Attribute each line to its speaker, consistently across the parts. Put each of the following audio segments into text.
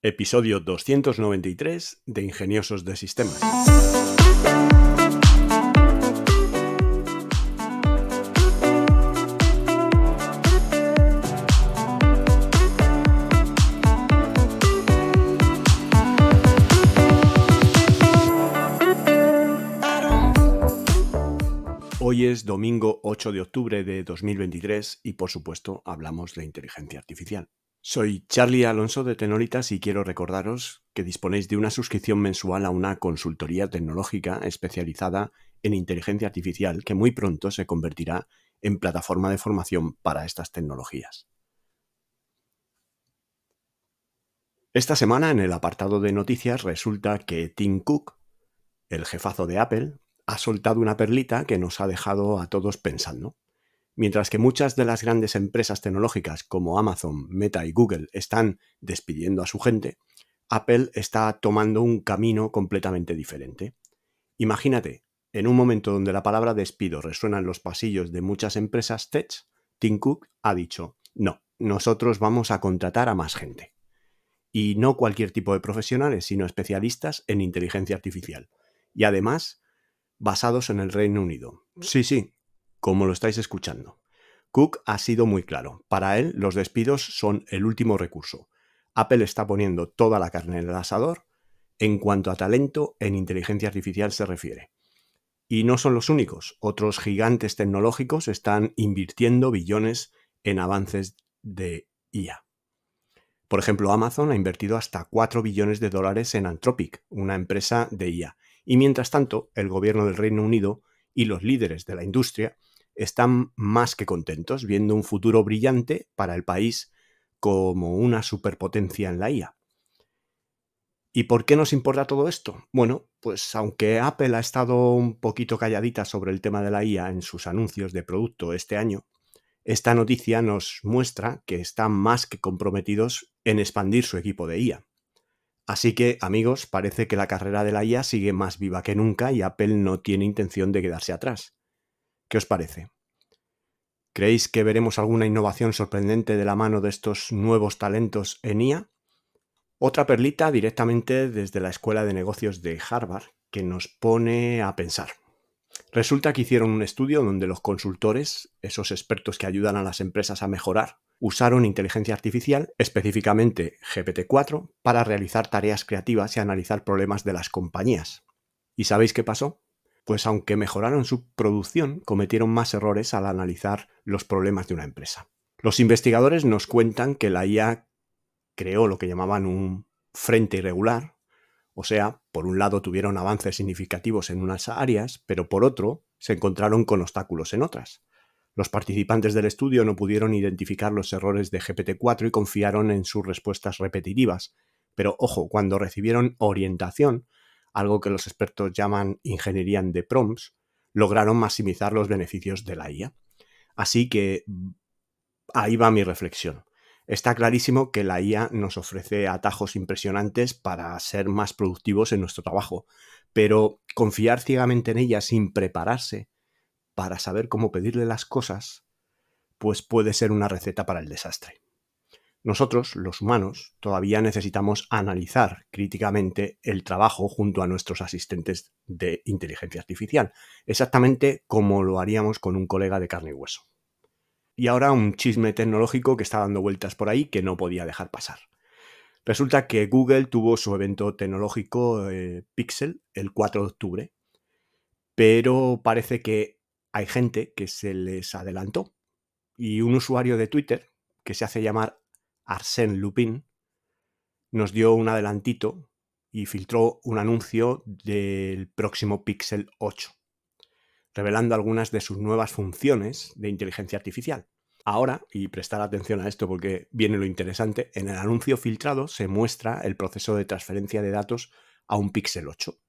Speaker 1: Episodio 293 de Ingeniosos de Sistemas. Hoy es domingo 8 de octubre de 2023 y por supuesto hablamos de inteligencia artificial. Soy Charlie Alonso de Tenoritas y quiero recordaros que disponéis de una suscripción mensual a una consultoría tecnológica especializada en inteligencia artificial que muy pronto se convertirá en plataforma de formación para estas tecnologías. Esta semana en el apartado de noticias resulta que Tim Cook, el jefazo de Apple, ha soltado una perlita que nos ha dejado a todos pensando. Mientras que muchas de las grandes empresas tecnológicas como Amazon, Meta y Google están despidiendo a su gente, Apple está tomando un camino completamente diferente. Imagínate, en un momento donde la palabra despido resuena en los pasillos de muchas empresas tech, Tim Cook ha dicho, no, nosotros vamos a contratar a más gente. Y no cualquier tipo de profesionales, sino especialistas en inteligencia artificial. Y además, basados en el Reino Unido. Sí, sí, como lo estáis escuchando. Cook ha sido muy claro. Para él, los despidos son el último recurso. Apple está poniendo toda la carne en el asador en cuanto a talento en inteligencia artificial se refiere. Y no son los únicos. Otros gigantes tecnológicos están invirtiendo billones en avances de IA. Por ejemplo, Amazon ha invertido hasta 4 billones de dólares en Anthropic, una empresa de IA. Y mientras tanto, el gobierno del Reino Unido y los líderes de la industria están más que contentos viendo un futuro brillante para el país como una superpotencia en la IA. ¿Y por qué nos importa todo esto? Bueno, pues aunque Apple ha estado un poquito calladita sobre el tema de la IA en sus anuncios de producto este año, esta noticia nos muestra que están más que comprometidos en expandir su equipo de IA. Así que, amigos, parece que la carrera de la IA sigue más viva que nunca y Apple no tiene intención de quedarse atrás. ¿Qué os parece? ¿Creéis que veremos alguna innovación sorprendente de la mano de estos nuevos talentos en IA? Otra perlita directamente desde la Escuela de Negocios de Harvard que nos pone a pensar. Resulta que hicieron un estudio donde los consultores, esos expertos que ayudan a las empresas a mejorar, usaron inteligencia artificial, específicamente GPT-4, para realizar tareas creativas y analizar problemas de las compañías. ¿Y sabéis qué pasó? Pues aunque mejoraron su producción, cometieron más errores al analizar los problemas de una empresa. Los investigadores nos cuentan que la IA creó lo que llamaban un frente irregular, o sea, por un lado tuvieron avances significativos en unas áreas, pero por otro se encontraron con obstáculos en otras. Los participantes del estudio no pudieron identificar los errores de GPT-4 y confiaron en sus respuestas repetitivas, pero ojo, cuando recibieron orientación, algo que los expertos llaman ingeniería de prompts, lograron maximizar los beneficios de la IA. Así que ahí va mi reflexión. Está clarísimo que la IA nos ofrece atajos impresionantes para ser más productivos en nuestro trabajo, pero confiar ciegamente en ella sin prepararse para saber cómo pedirle las cosas, pues puede ser una receta para el desastre. Nosotros, los humanos, todavía necesitamos analizar críticamente el trabajo junto a nuestros asistentes de inteligencia artificial, exactamente como lo haríamos con un colega de carne y hueso. Y ahora un chisme tecnológico que está dando vueltas por ahí que no podía dejar pasar. Resulta que Google tuvo su evento tecnológico eh, Pixel el 4 de octubre, pero parece que hay gente que se les adelantó y un usuario de Twitter que se hace llamar Arsène Lupin, nos dio un adelantito y filtró un anuncio del próximo Pixel 8, revelando algunas de sus nuevas funciones de inteligencia artificial. Ahora, y prestar atención a esto porque viene lo interesante, en el anuncio filtrado se muestra el proceso de transferencia de datos a un Pixel 8.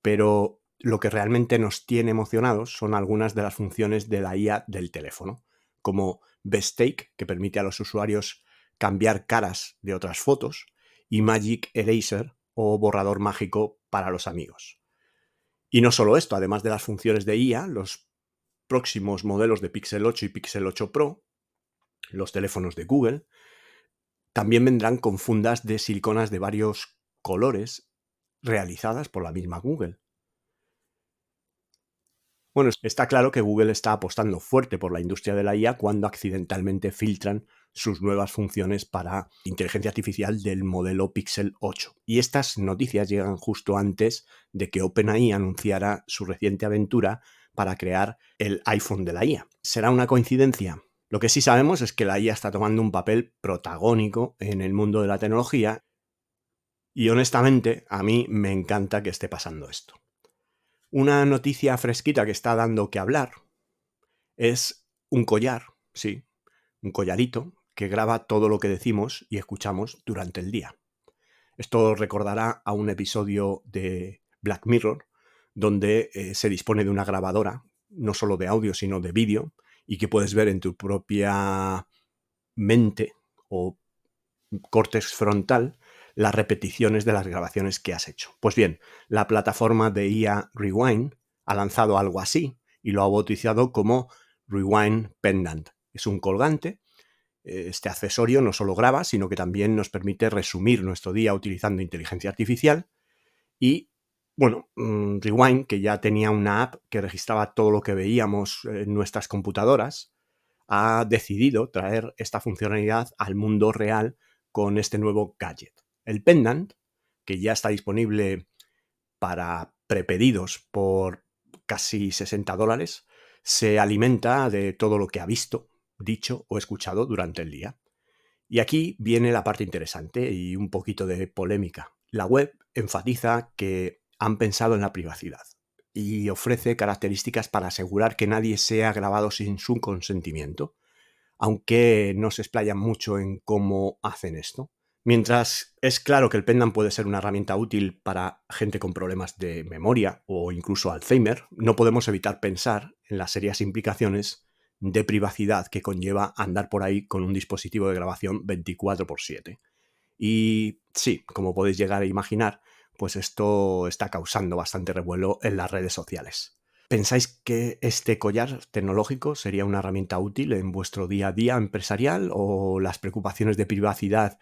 Speaker 1: Pero lo que realmente nos tiene emocionados son algunas de las funciones de la IA del teléfono, como Best Take, que permite a los usuarios cambiar caras de otras fotos y Magic Eraser o borrador mágico para los amigos. Y no solo esto, además de las funciones de IA, los próximos modelos de Pixel 8 y Pixel 8 Pro, los teléfonos de Google, también vendrán con fundas de siliconas de varios colores realizadas por la misma Google. Bueno, está claro que Google está apostando fuerte por la industria de la IA cuando accidentalmente filtran sus nuevas funciones para inteligencia artificial del modelo Pixel 8. Y estas noticias llegan justo antes de que OpenAI anunciara su reciente aventura para crear el iPhone de la IA. ¿Será una coincidencia? Lo que sí sabemos es que la IA está tomando un papel protagónico en el mundo de la tecnología y honestamente a mí me encanta que esté pasando esto. Una noticia fresquita que está dando que hablar es un collar, sí, un collarito que graba todo lo que decimos y escuchamos durante el día. Esto recordará a un episodio de Black Mirror donde eh, se dispone de una grabadora, no solo de audio, sino de vídeo, y que puedes ver en tu propia mente o cortes frontal las repeticiones de las grabaciones que has hecho. Pues bien, la plataforma de IA Rewind ha lanzado algo así y lo ha bautizado como Rewind Pendant. Es un colgante. Este accesorio no solo graba, sino que también nos permite resumir nuestro día utilizando inteligencia artificial. Y, bueno, mm, Rewind, que ya tenía una app que registraba todo lo que veíamos en nuestras computadoras, ha decidido traer esta funcionalidad al mundo real con este nuevo gadget. El pendant, que ya está disponible para prepedidos por casi 60 dólares, se alimenta de todo lo que ha visto, dicho o escuchado durante el día. Y aquí viene la parte interesante y un poquito de polémica. La web enfatiza que han pensado en la privacidad y ofrece características para asegurar que nadie sea grabado sin su consentimiento, aunque no se explayan mucho en cómo hacen esto. Mientras es claro que el Pendant puede ser una herramienta útil para gente con problemas de memoria o incluso Alzheimer, no podemos evitar pensar en las serias implicaciones de privacidad que conlleva andar por ahí con un dispositivo de grabación 24x7. Y sí, como podéis llegar a imaginar, pues esto está causando bastante revuelo en las redes sociales. ¿Pensáis que este collar tecnológico sería una herramienta útil en vuestro día a día empresarial o las preocupaciones de privacidad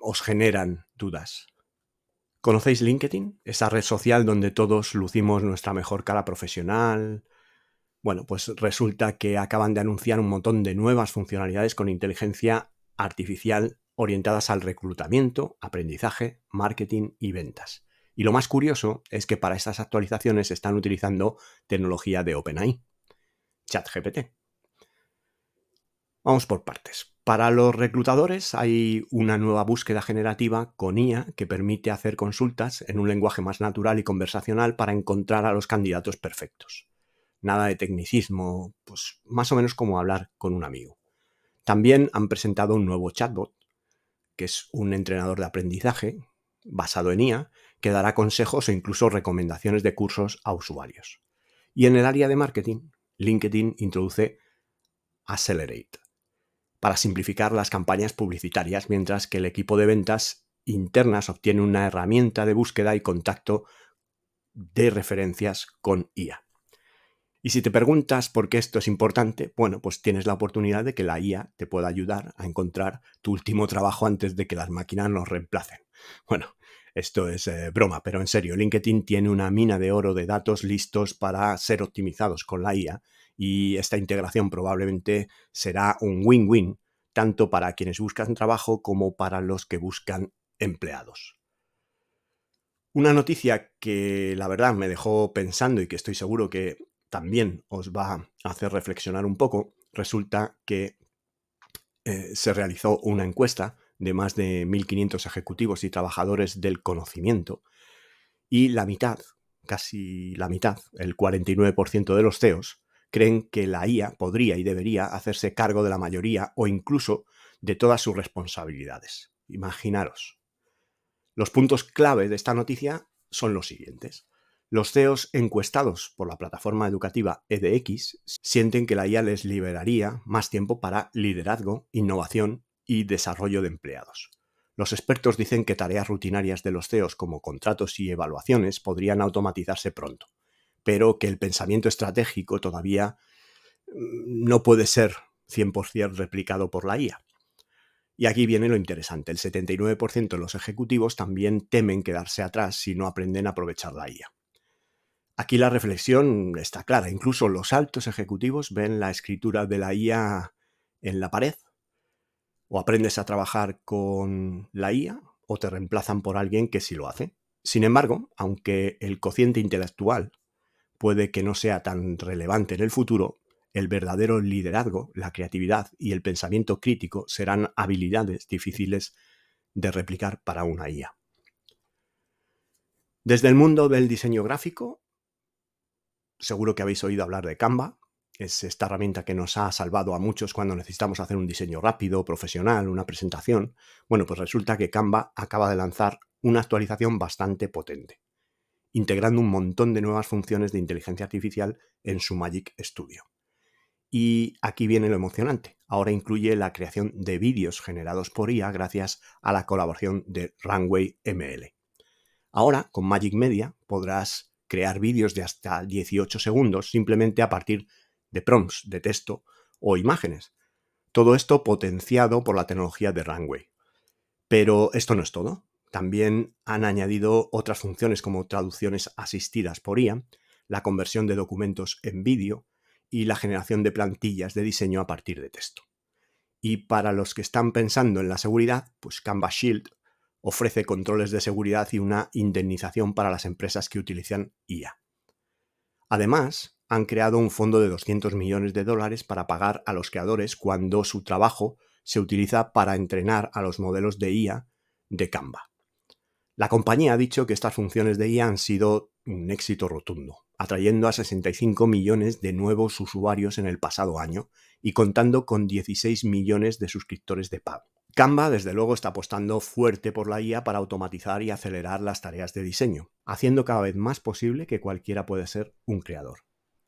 Speaker 1: os generan dudas. ¿Conocéis LinkedIn? Esa red social donde todos lucimos nuestra mejor cara profesional. Bueno, pues resulta que acaban de anunciar un montón de nuevas funcionalidades con inteligencia artificial orientadas al reclutamiento, aprendizaje, marketing y ventas. Y lo más curioso es que para estas actualizaciones están utilizando tecnología de OpenAI, ChatGPT. Vamos por partes. Para los reclutadores hay una nueva búsqueda generativa con IA que permite hacer consultas en un lenguaje más natural y conversacional para encontrar a los candidatos perfectos. Nada de tecnicismo, pues más o menos como hablar con un amigo. También han presentado un nuevo chatbot, que es un entrenador de aprendizaje basado en IA, que dará consejos e incluso recomendaciones de cursos a usuarios. Y en el área de marketing, LinkedIn introduce Accelerate, para simplificar las campañas publicitarias, mientras que el equipo de ventas internas obtiene una herramienta de búsqueda y contacto de referencias con IA. Y si te preguntas por qué esto es importante, bueno, pues tienes la oportunidad de que la IA te pueda ayudar a encontrar tu último trabajo antes de que las máquinas nos reemplacen. Bueno, esto es eh, broma, pero en serio, LinkedIn tiene una mina de oro de datos listos para ser optimizados con la IA y esta integración probablemente será un win-win tanto para quienes buscan trabajo como para los que buscan empleados. Una noticia que la verdad me dejó pensando y que estoy seguro que también os va a hacer reflexionar un poco, resulta que eh, se realizó una encuesta de más de 1.500 ejecutivos y trabajadores del conocimiento y la mitad, casi la mitad, el 49% de los CEOs, creen que la IA podría y debería hacerse cargo de la mayoría o incluso de todas sus responsabilidades. Imaginaros. Los puntos clave de esta noticia son los siguientes. Los CEOs encuestados por la plataforma educativa EDX sienten que la IA les liberaría más tiempo para liderazgo, innovación y desarrollo de empleados. Los expertos dicen que tareas rutinarias de los CEOs como contratos y evaluaciones podrían automatizarse pronto pero que el pensamiento estratégico todavía mm, no puede ser 100% replicado por la IA. Y aquí viene lo interesante, el 79% de los ejecutivos también temen quedarse atrás si no aprenden a aprovechar la IA. Aquí la reflexión está clara, incluso los altos ejecutivos ven la escritura de la IA en la pared, o aprendes a trabajar con la IA o te reemplazan por alguien que sí lo hace. Sin embargo, aunque el cociente intelectual puede que no sea tan relevante en el futuro, el verdadero liderazgo, la creatividad y el pensamiento crítico serán habilidades difíciles de replicar para una IA. Desde el mundo del diseño gráfico, seguro que habéis oído hablar de Canva. Es esta herramienta que nos ha salvado a muchos cuando necesitamos hacer un diseño rápido, profesional, una presentación. Bueno, pues resulta que Canva acaba de lanzar una actualización bastante potente, integrando un montón de nuevas funciones de inteligencia artificial en su Magic Studio. Y aquí viene lo emocionante. Ahora incluye la creación de vídeos generados por IA gracias a la colaboración de Runway ML. Ahora, con Magic Media, podrás crear vídeos de hasta 18 segundos simplemente a partir de prompts de texto o imágenes. Todo esto potenciado por la tecnología de Runway. Pero esto no es todo. También han añadido otras funciones como traducciones asistidas por IA, la conversión de documentos en vídeo, y la generación de plantillas de diseño a partir de texto. Y para los que están pensando en la seguridad, pues Canva Shield ofrece controles de seguridad y una indemnización para las empresas que utilizan IA. Además, han creado un fondo de 200 millones de dólares para pagar a los creadores cuando su trabajo se utiliza para entrenar a los modelos de IA de Canva. La compañía ha dicho que estas funciones de IA han sido un éxito rotundo atrayendo a 65 millones de nuevos usuarios en el pasado año y contando con 16 millones de suscriptores de pago. Canva, desde luego, está apostando fuerte por la IA para automatizar y acelerar las tareas de diseño, haciendo cada vez más posible que cualquiera pueda ser un creador.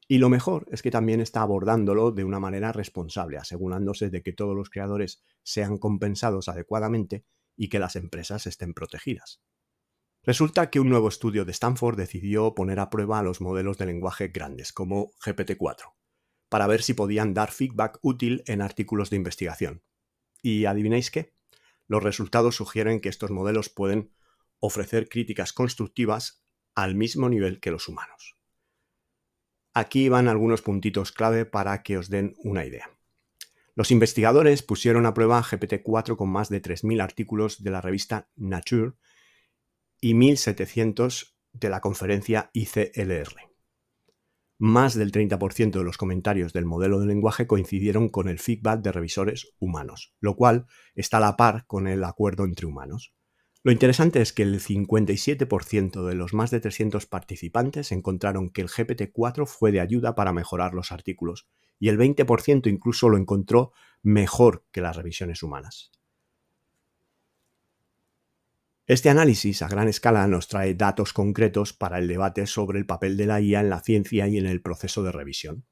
Speaker 1: Y lo mejor es que también está abordándolo de una manera responsable, asegurándose de que todos los creadores sean compensados adecuadamente y que las empresas estén protegidas. Resulta que un nuevo estudio de Stanford decidió poner a prueba los modelos de lenguaje grandes, como GPT-4, para ver si podían dar feedback útil en artículos de investigación. ¿Y adivináis qué? Los resultados sugieren que estos modelos pueden ofrecer críticas constructivas al mismo nivel que los humanos. Aquí van algunos puntitos clave para que os den una idea. Los investigadores pusieron a prueba GPT-4 con más de 3.000 artículos de la revista Nature y 1700 de la conferencia ICLR. Más del 30% de los comentarios del modelo de lenguaje coincidieron con el feedback de revisores humanos, lo cual está a la par con el acuerdo entre humanos. Lo interesante es que el 57% de los más de 300 participantes encontraron que el GPT-4 fue de ayuda para mejorar los artículos, y el 20% incluso lo encontró mejor que las revisiones humanas. Este análisis a gran escala nos trae datos concretos para el debate sobre el papel de la IA en la ciencia y en el proceso de revisión.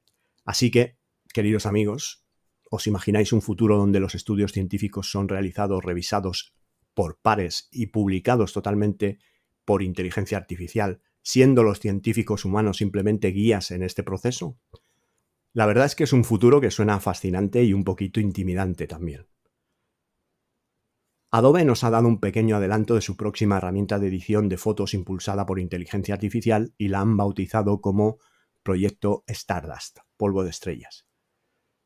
Speaker 1: Así que, queridos amigos, ¿os imagináis un futuro donde los estudios científicos son realizados, revisados por pares y publicados totalmente por inteligencia artificial, siendo los científicos humanos simplemente guías en este proceso? La verdad es que es un futuro que suena fascinante y un poquito intimidante también. Adobe nos ha dado un pequeño adelanto de su próxima herramienta de edición de fotos impulsada por inteligencia artificial y la han bautizado como Proyecto Stardust, polvo de estrellas.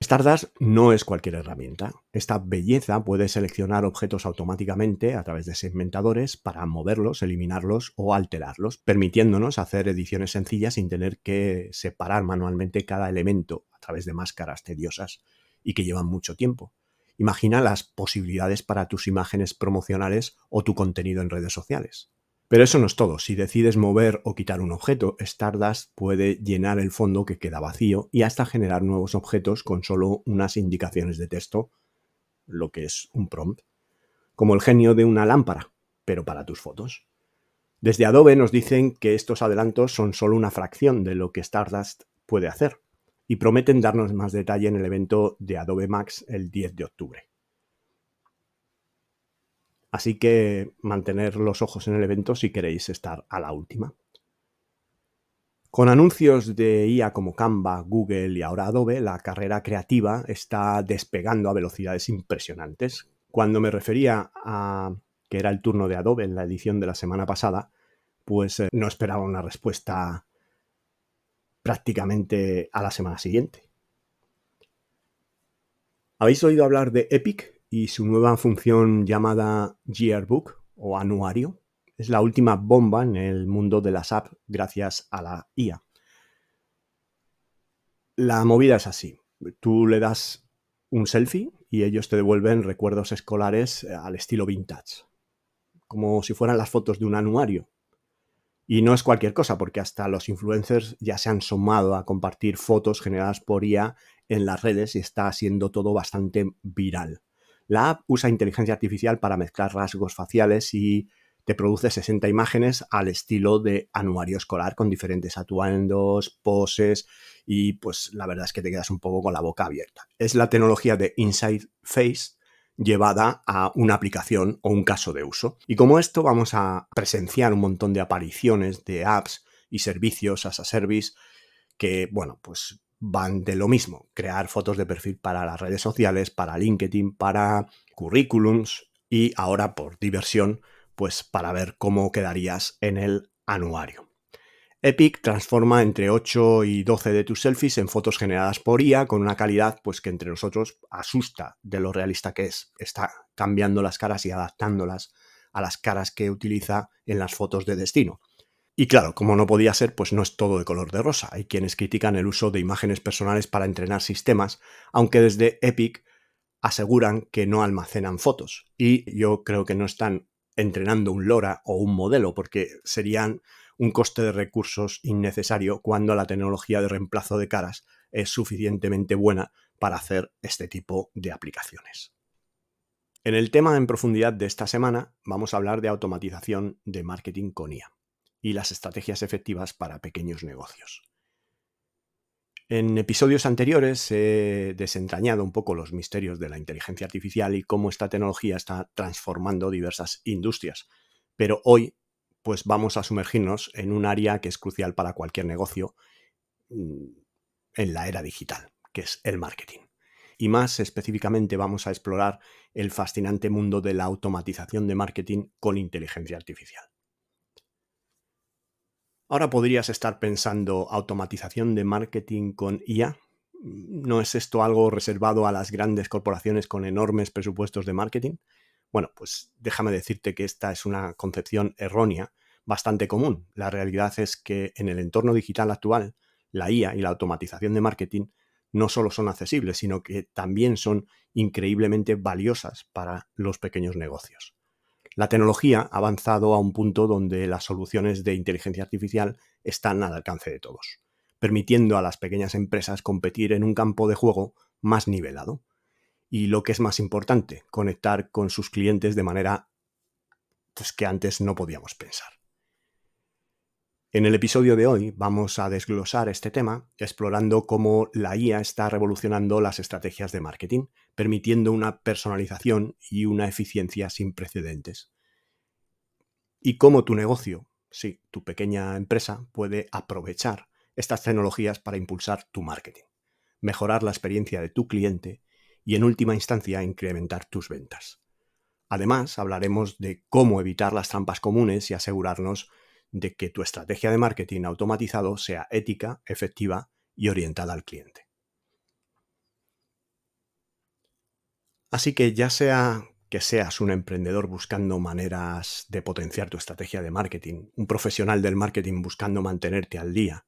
Speaker 1: Stardust no es cualquier herramienta. Esta belleza puede seleccionar objetos automáticamente a través de segmentadores para moverlos, eliminarlos o alterarlos, permitiéndonos hacer ediciones sencillas sin tener que separar manualmente cada elemento a través de máscaras tediosas y que llevan mucho tiempo. Imagina las posibilidades para tus imágenes promocionales o tu contenido en redes sociales. Pero eso no es todo. Si decides mover o quitar un objeto, Stardust puede llenar el fondo que queda vacío y hasta generar nuevos objetos con solo unas indicaciones de texto, lo que es un prompt, como el genio de una lámpara, pero para tus fotos. Desde Adobe nos dicen que estos adelantos son solo una fracción de lo que Stardust puede hacer y prometen darnos más detalle en el evento de Adobe Max el 10 de octubre. Así que mantener los ojos en el evento si queréis estar a la última. Con anuncios de IA como Canva, Google y ahora Adobe, la carrera creativa está despegando a velocidades impresionantes. Cuando me refería a que era el turno de Adobe en la edición de la semana pasada, pues eh, no esperaba una respuesta prácticamente a la semana siguiente. ¿Habéis oído hablar de Epic y su nueva función llamada Yearbook o anuario? Es la última bomba en el mundo de las apps gracias a la IA. La movida es así. Tú le das un selfie y ellos te devuelven recuerdos escolares al estilo vintage, como si fueran las fotos de un anuario. Y no es cualquier cosa, porque hasta los influencers ya se han sumado a compartir fotos generadas por IA en las redes y está siendo todo bastante viral. La app usa inteligencia artificial para mezclar rasgos faciales y te produce 60 imágenes al estilo de anuario escolar con diferentes atuendos, poses y pues la verdad es que te quedas un poco con la boca abierta. Es la tecnología de Inside Face llevada a una aplicación o un caso de uso. Y como esto vamos a presenciar un montón de apariciones de apps y servicios as a service que, bueno, pues van de lo mismo, crear fotos de perfil para las redes sociales, para LinkedIn, para currículums y ahora por diversión, pues para ver cómo quedarías en el anuario. Epic transforma entre 8 y 12 de tus selfies en fotos generadas por IA con una calidad pues que entre nosotros asusta de lo realista que es. Está cambiando las caras y adaptándolas a las caras que utiliza en las fotos de destino. Y claro, como no podía ser, pues no es todo de color de rosa. Hay quienes critican el uso de imágenes personales para entrenar sistemas, aunque desde Epic aseguran que no almacenan fotos. Y yo creo que no están entrenando un LoRa o un modelo, porque serían un coste de recursos innecesario cuando la tecnología de reemplazo de caras es suficientemente buena para hacer este tipo de aplicaciones. En el tema en profundidad de esta semana vamos a hablar de automatización de marketing con IA y las estrategias efectivas para pequeños negocios. En episodios anteriores he desentrañado un poco los misterios de la inteligencia artificial y cómo esta tecnología está transformando diversas industrias, pero hoy pues vamos a sumergirnos en un área que es crucial para cualquier negocio mm, en la era digital, que es el marketing. Y más específicamente vamos a explorar el fascinante mundo de la automatización de marketing con inteligencia artificial. Ahora podrías estar pensando automatización de marketing con IA. ¿No es esto algo reservado a las grandes corporaciones con enormes presupuestos de marketing? Bueno, pues déjame decirte que esta es una concepción errónea bastante común. La realidad es que en el entorno digital actual, la IA y la automatización de marketing no solo son accesibles, sino que también son increíblemente valiosas para los pequeños negocios. La tecnología ha avanzado a un punto donde las soluciones de inteligencia artificial están al alcance de todos, permitiendo a las pequeñas empresas competir en un campo de juego más nivelado y lo que es más importante, conectar con sus clientes de manera pues, que antes no podíamos pensar. En el episodio de hoy vamos a desglosar este tema explorando cómo la IA está revolucionando las estrategias de marketing, permitiendo una personalización y una eficiencia sin precedentes. Y cómo tu negocio, sí, tu pequeña empresa, puede aprovechar estas tecnologías para impulsar tu marketing, mejorar la experiencia de tu cliente y en última instancia incrementar tus ventas. Además, hablaremos de cómo evitar las trampas comunes y asegurarnos de que tu estrategia de marketing automatizado sea ética, efectiva y orientada al cliente. Así que ya sea que seas un emprendedor buscando maneras de potenciar tu estrategia de marketing, un profesional del marketing buscando mantenerte al día,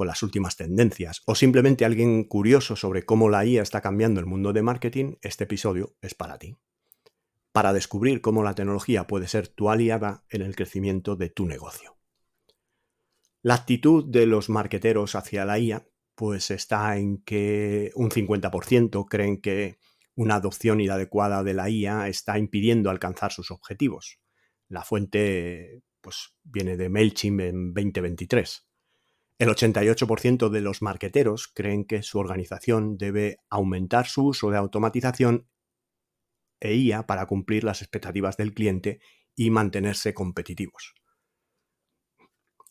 Speaker 1: con las últimas tendencias o simplemente alguien curioso sobre cómo la IA está cambiando el mundo de marketing, este episodio es para ti. Para descubrir cómo la tecnología puede ser tu aliada en el crecimiento de tu negocio. La actitud de los marqueteros hacia la IA pues está en que un 50% creen que una adopción inadecuada de la IA está impidiendo alcanzar sus objetivos. La fuente pues viene de Mailchimp en 2023. El 88% de los marqueteros creen que su organización debe aumentar su uso de automatización e IA para cumplir las expectativas del cliente y mantenerse competitivos.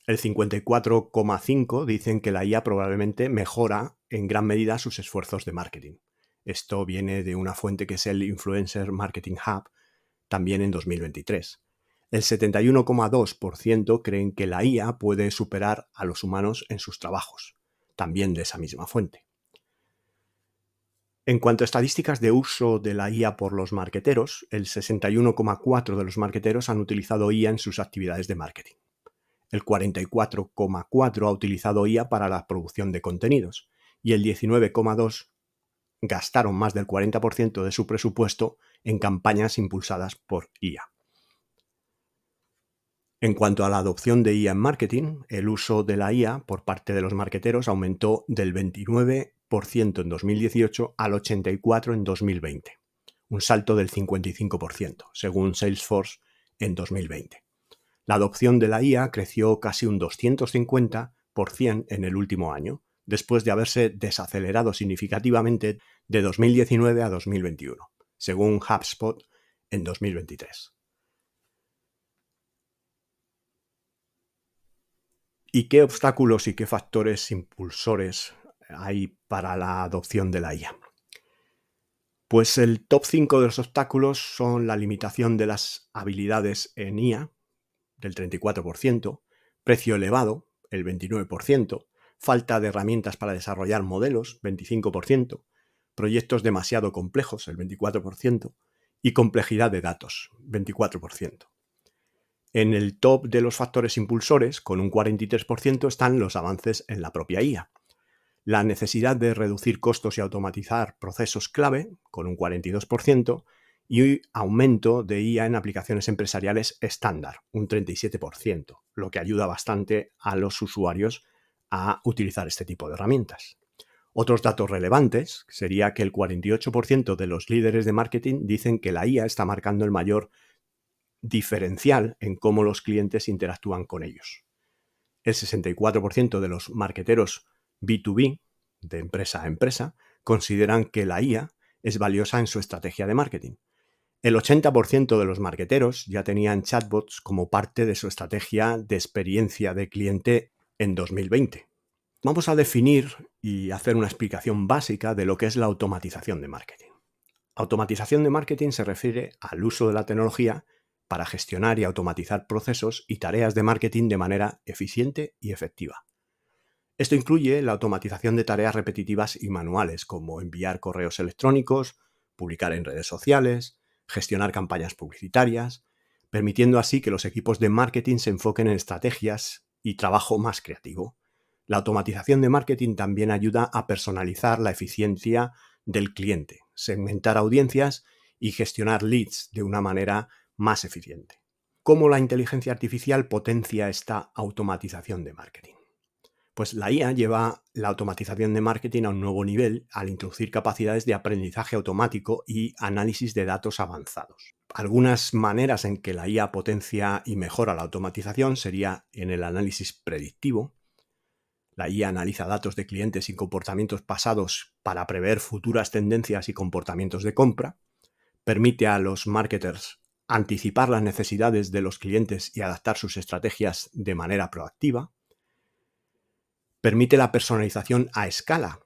Speaker 1: El 54,5 dicen que la IA probablemente mejora en gran medida sus esfuerzos de marketing. Esto viene de una fuente que es el Influencer Marketing Hub, también en 2023. El 71,2% creen que la IA puede superar a los humanos en sus trabajos, también de esa misma fuente. En cuanto a estadísticas de uso de la IA por los marqueteros, el 61,4% de los marqueteros han utilizado IA en sus actividades de marketing. El 44,4% ha utilizado IA para la producción de contenidos y el 19,2% gastaron más del 40% de su presupuesto en campañas impulsadas por IA. En cuanto a la adopción de IA en marketing, el uso de la IA por parte de los marqueteros aumentó del 29% en 2018 al 84% en 2020, un salto del 55%, según Salesforce en 2020. La adopción de la IA creció casi un 250% en el último año, después de haberse desacelerado significativamente de 2019 a 2021, según HubSpot en 2023. ¿Y qué obstáculos y qué factores impulsores hay para la adopción de la IA? Pues el top 5 de los obstáculos son la limitación de las habilidades en IA, del 34%, precio elevado, el 29%, falta de herramientas para desarrollar modelos, 25%, proyectos demasiado complejos, el 24%, y complejidad de datos, 24%. En el top de los factores impulsores, con un 43%, están los avances en la propia IA. La necesidad de reducir costos y automatizar procesos clave, con un 42%, y aumento de IA en aplicaciones empresariales estándar, un 37%, lo que ayuda bastante a los usuarios a utilizar este tipo de herramientas. Otros datos relevantes sería que el 48% de los líderes de marketing dicen que la IA está marcando el mayor diferencial en cómo los clientes interactúan con ellos. El 64% de los marketeros B2B, de empresa a empresa, consideran que la IA es valiosa en su estrategia de marketing. El 80% de los marketeros ya tenían chatbots como parte de su estrategia de experiencia de cliente en 2020. Vamos a definir y hacer una explicación básica de lo que es la automatización de marketing. Automatización de marketing se refiere al uso de la tecnología para gestionar y automatizar procesos y tareas de marketing de manera eficiente y efectiva. Esto incluye la automatización de tareas repetitivas y manuales, como enviar correos electrónicos, publicar en redes sociales, gestionar campañas publicitarias, permitiendo así que los equipos de marketing se enfoquen en estrategias y trabajo más creativo. La automatización de marketing también ayuda a personalizar la eficiencia del cliente, segmentar audiencias y gestionar leads de una manera más eficiente. ¿Cómo la inteligencia artificial potencia esta automatización de marketing? Pues la IA lleva la automatización de marketing a un nuevo nivel al introducir capacidades de aprendizaje automático y análisis de datos avanzados. Algunas maneras en que la IA potencia y mejora la automatización sería en el análisis predictivo. La IA analiza datos de clientes y comportamientos pasados para prever futuras tendencias y comportamientos de compra. Permite a los marketers anticipar las necesidades de los clientes y adaptar sus estrategias de manera proactiva, permite la personalización a escala,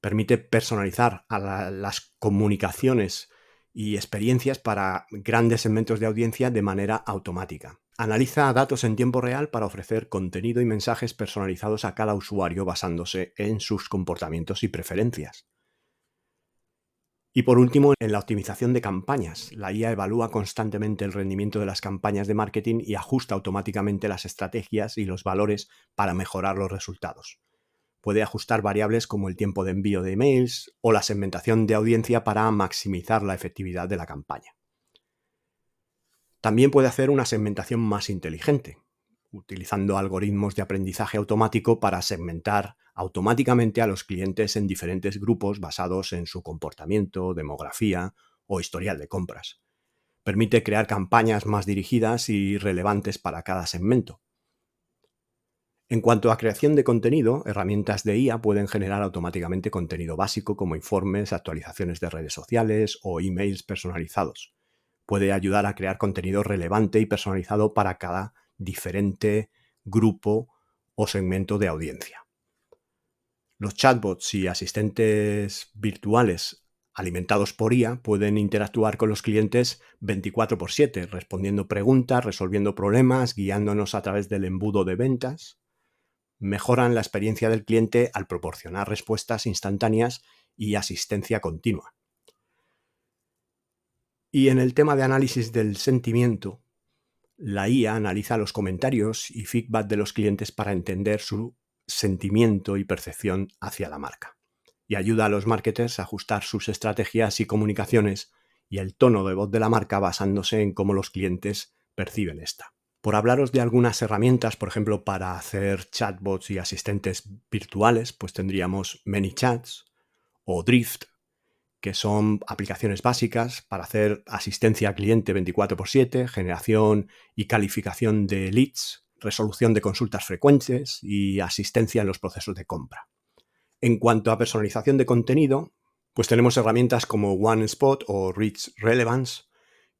Speaker 1: permite personalizar a las comunicaciones y experiencias para grandes segmentos de audiencia de manera automática. Analiza datos en tiempo real para ofrecer contenido y mensajes personalizados a cada usuario basándose en sus comportamientos y preferencias. Y por último, en la optimización de campañas. La IA evalúa constantemente el rendimiento de las campañas de marketing y ajusta automáticamente las estrategias y los valores para mejorar los resultados. Puede ajustar variables como el tiempo de envío de emails o la segmentación de audiencia para maximizar la efectividad de la campaña. También puede hacer una segmentación más inteligente, utilizando algoritmos de aprendizaje automático para segmentar automáticamente a los clientes en diferentes grupos basados en su comportamiento, demografía o historial de compras. Permite crear campañas más dirigidas y relevantes para cada segmento. En cuanto a creación de contenido, herramientas de IA pueden generar automáticamente contenido básico como informes, actualizaciones de redes sociales o emails personalizados. Puede ayudar a crear contenido relevante y personalizado para cada diferente grupo o segmento de audiencia. Los chatbots y asistentes virtuales alimentados por IA pueden interactuar con los clientes 24 por 7, respondiendo preguntas, resolviendo problemas, guiándonos a través del embudo de ventas. Mejoran la experiencia del cliente al proporcionar respuestas instantáneas y asistencia continua. Y en el tema de análisis del sentimiento, la IA analiza los comentarios y feedback de los clientes para entender su sentimiento y percepción hacia la marca y ayuda a los marketers a ajustar sus estrategias y comunicaciones y el tono de voz de la marca basándose en cómo los clientes perciben esta. Por hablaros de algunas herramientas, por ejemplo, para hacer chatbots y asistentes virtuales, pues tendríamos ManyChats o Drift, que son aplicaciones básicas para hacer asistencia al cliente 24x7, generación y calificación de leads, resolución de consultas frecuentes y asistencia en los procesos de compra. En cuanto a personalización de contenido, pues tenemos herramientas como OneSpot o Rich Relevance,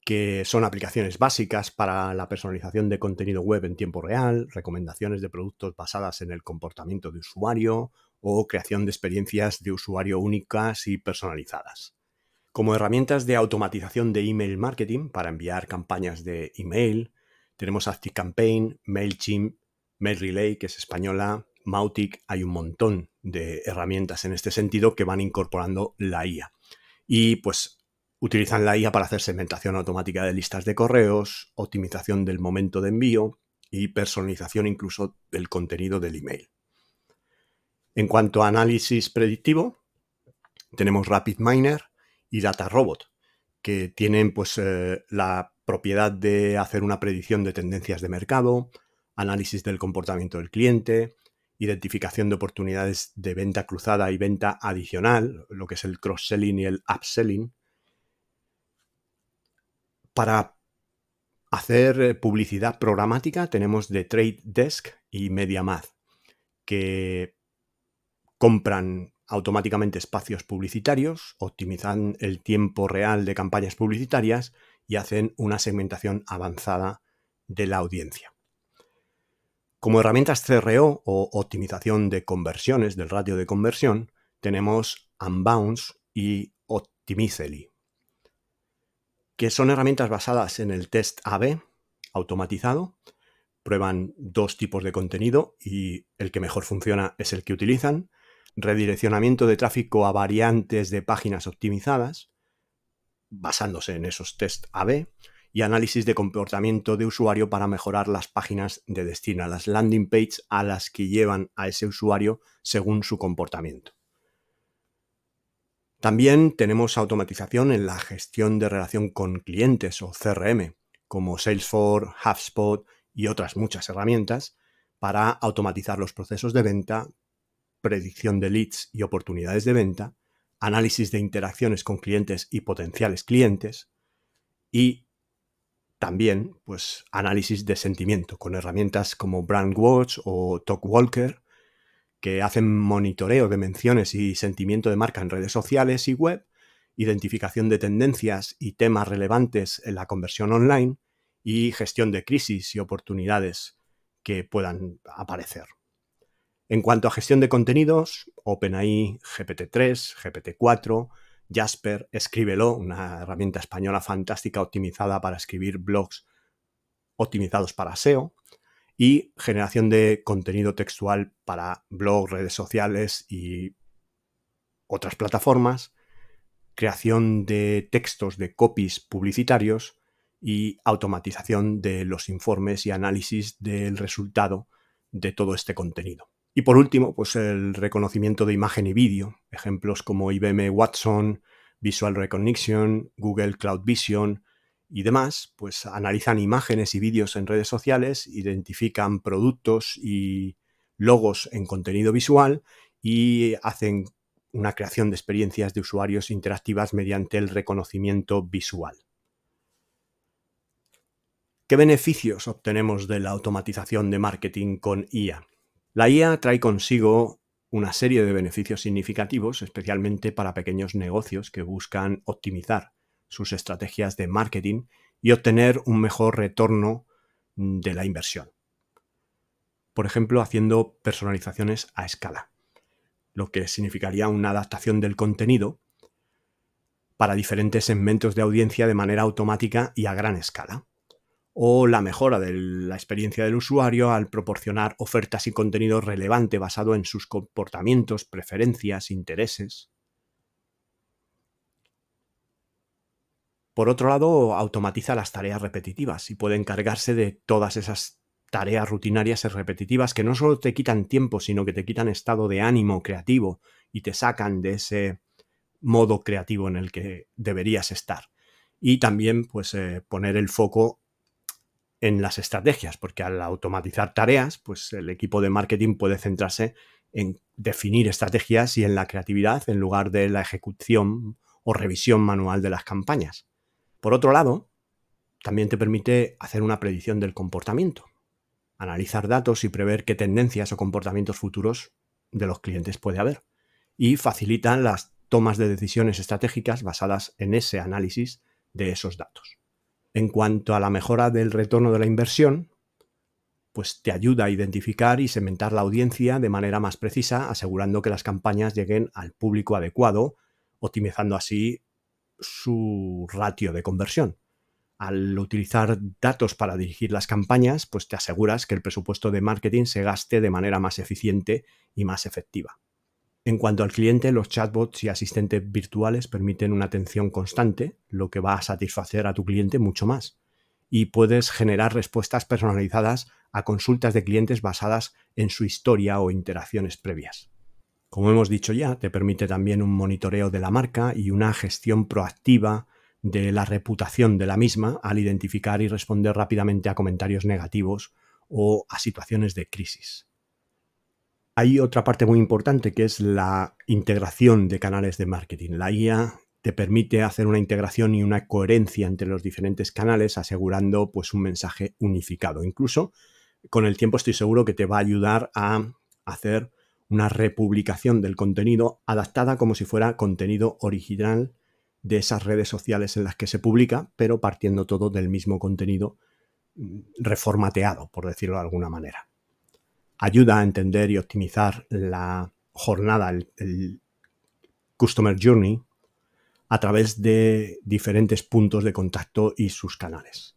Speaker 1: que son aplicaciones básicas para la personalización de contenido web en tiempo real, recomendaciones de productos basadas en el comportamiento de usuario o creación de experiencias de usuario únicas y personalizadas. Como herramientas de automatización de email marketing para enviar campañas de email, tenemos ActiveCampaign, MailChimp, MailRelay, que es española, Mautic, hay un montón de herramientas en este sentido que van incorporando la IA. Y pues utilizan la IA para hacer segmentación automática de listas de correos, optimización del momento de envío y personalización incluso del contenido del email. En cuanto a análisis predictivo, tenemos RapidMiner y DataRobot, que tienen pues eh, la propiedad de hacer una predicción de tendencias de mercado, análisis del comportamiento del cliente, identificación de oportunidades de venta cruzada y venta adicional, lo que es el cross-selling y el upselling, para hacer publicidad programática tenemos The Trade Desk y MediaMath, que compran automáticamente espacios publicitarios, optimizan el tiempo real de campañas publicitarias y hacen una segmentación avanzada de la audiencia. Como herramientas CRO o optimización de conversiones, del ratio de conversión, tenemos Unbounce y Optimizely, que son herramientas basadas en el test AB automatizado. Prueban dos tipos de contenido y el que mejor funciona es el que utilizan. Redireccionamiento de tráfico a variantes de páginas optimizadas, basándose en esos test AB y análisis de comportamiento de usuario para mejorar las páginas de destino, las landing pages a las que llevan a ese usuario según su comportamiento. También tenemos automatización en la gestión de relación con clientes o CRM, como Salesforce, HubSpot y otras muchas herramientas para automatizar los procesos de venta, predicción de leads y oportunidades de venta, análisis de interacciones con clientes y potenciales clientes y también, pues, análisis de sentimiento con herramientas como BrandWatch o TalkWalker, que hacen monitoreo de menciones y sentimiento de marca en redes sociales y web, identificación de tendencias y temas relevantes en la conversión online y gestión de crisis y oportunidades que puedan aparecer. En cuanto a gestión de contenidos, OpenAI, GPT-3, GPT-4, Jasper, Escríbelo, una herramienta española fantástica optimizada para escribir blogs optimizados para SEO y generación de contenido textual para blogs, redes sociales y otras plataformas, creación de textos de copies publicitarios y automatización de los informes y análisis del resultado de todo este contenido. Y por último, pues el reconocimiento de imagen y vídeo, ejemplos como IBM Watson, Visual Recognition, Google Cloud Vision y demás, pues analizan imágenes y vídeos en redes sociales, identifican productos y logos en contenido visual y hacen una creación de experiencias de usuarios interactivas mediante el reconocimiento visual. ¿Qué beneficios obtenemos de la automatización de marketing con IA? La IA trae consigo una serie de beneficios significativos, especialmente para pequeños negocios que buscan optimizar sus estrategias de marketing y obtener un mejor retorno de la inversión. Por ejemplo, haciendo personalizaciones a escala. lo que significaría una adaptación del contenido para diferentes segmentos de audiencia de manera automática y a gran escala. O la mejora de la experiencia del usuario al proporcionar ofertas y contenido relevante basado en sus comportamientos, preferencias, intereses. Por otro lado, automatiza las tareas repetitivas y puede encargarse de todas esas tareas rutinarias y repetitivas que no solo te quitan tiempo, sino que te quitan estado de ánimo creativo y te sacan de ese modo creativo en el que deberías estar. Y también, pues, eh, poner el foco en las estrategias, porque al automatizar tareas, pues el equipo de marketing puede centrarse en definir estrategias y en la creatividad en lugar de la ejecución o revisión manual de las campañas. Por otro lado, también te permite hacer una predicción del comportamiento, analizar datos y prever qué tendencias o comportamientos futuros de los clientes puede haber. Y facilitan las tomas de decisiones estratégicas basadas en ese análisis de esos datos. En cuanto a la mejora del retorno de la inversión, pues te ayuda a identificar y segmentar la audiencia de manera más precisa, asegurando que las campañas lleguen al público adecuado, optimizando así su ratio de conversión. Al utilizar datos para dirigir las campañas, pues te aseguras que el presupuesto de marketing se gaste de manera más eficiente y más efectiva. En cuanto al cliente, los chatbots y asistentes virtuales permiten una atención constante, lo que va a satisfacer a tu cliente mucho más. Y puedes generar respuestas personalizadas a consultas de clientes basadas en su historia o interacciones previas. Como hemos dicho ya, te permite también un monitoreo de la marca y una gestión proactiva de la reputación de la misma al identificar y responder rápidamente a comentarios negativos o a situaciones de crisis. Hay otra parte muy importante que es la integración de canales de marketing. La IA te permite hacer una integración y una coherencia entre los diferentes canales asegurando pues un mensaje unificado. Incluso con el tiempo estoy seguro que te va a ayudar a hacer una republicación del contenido adaptada como si fuera contenido original de esas redes sociales en las que se publica, pero partiendo todo del mismo contenido mm, reformateado, por decirlo de alguna manera. Ayuda a entender y optimizar la jornada, el, Customer Journey, a través de diferentes puntos de contacto y sus canales.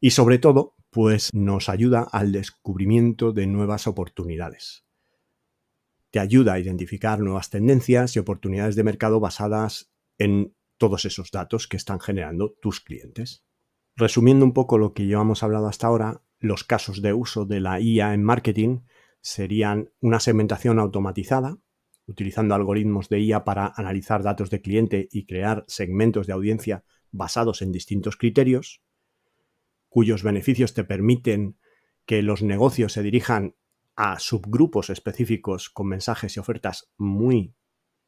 Speaker 1: Y sobre todo, pues nos ayuda al descubrimiento de nuevas oportunidades te ayuda a identificar nuevas tendencias y oportunidades de mercado basadas en todos esos datos que están generando tus clientes. Resumiendo un poco lo que llevamos hablado hasta ahora, los casos de uso de la IA en marketing serían una segmentación automatizada, utilizando algoritmos de IA para analizar datos de cliente y crear segmentos de audiencia basados en distintos criterios, cuyos beneficios te permiten que los negocios se dirijan a subgrupos específicos con mensajes y ofertas muy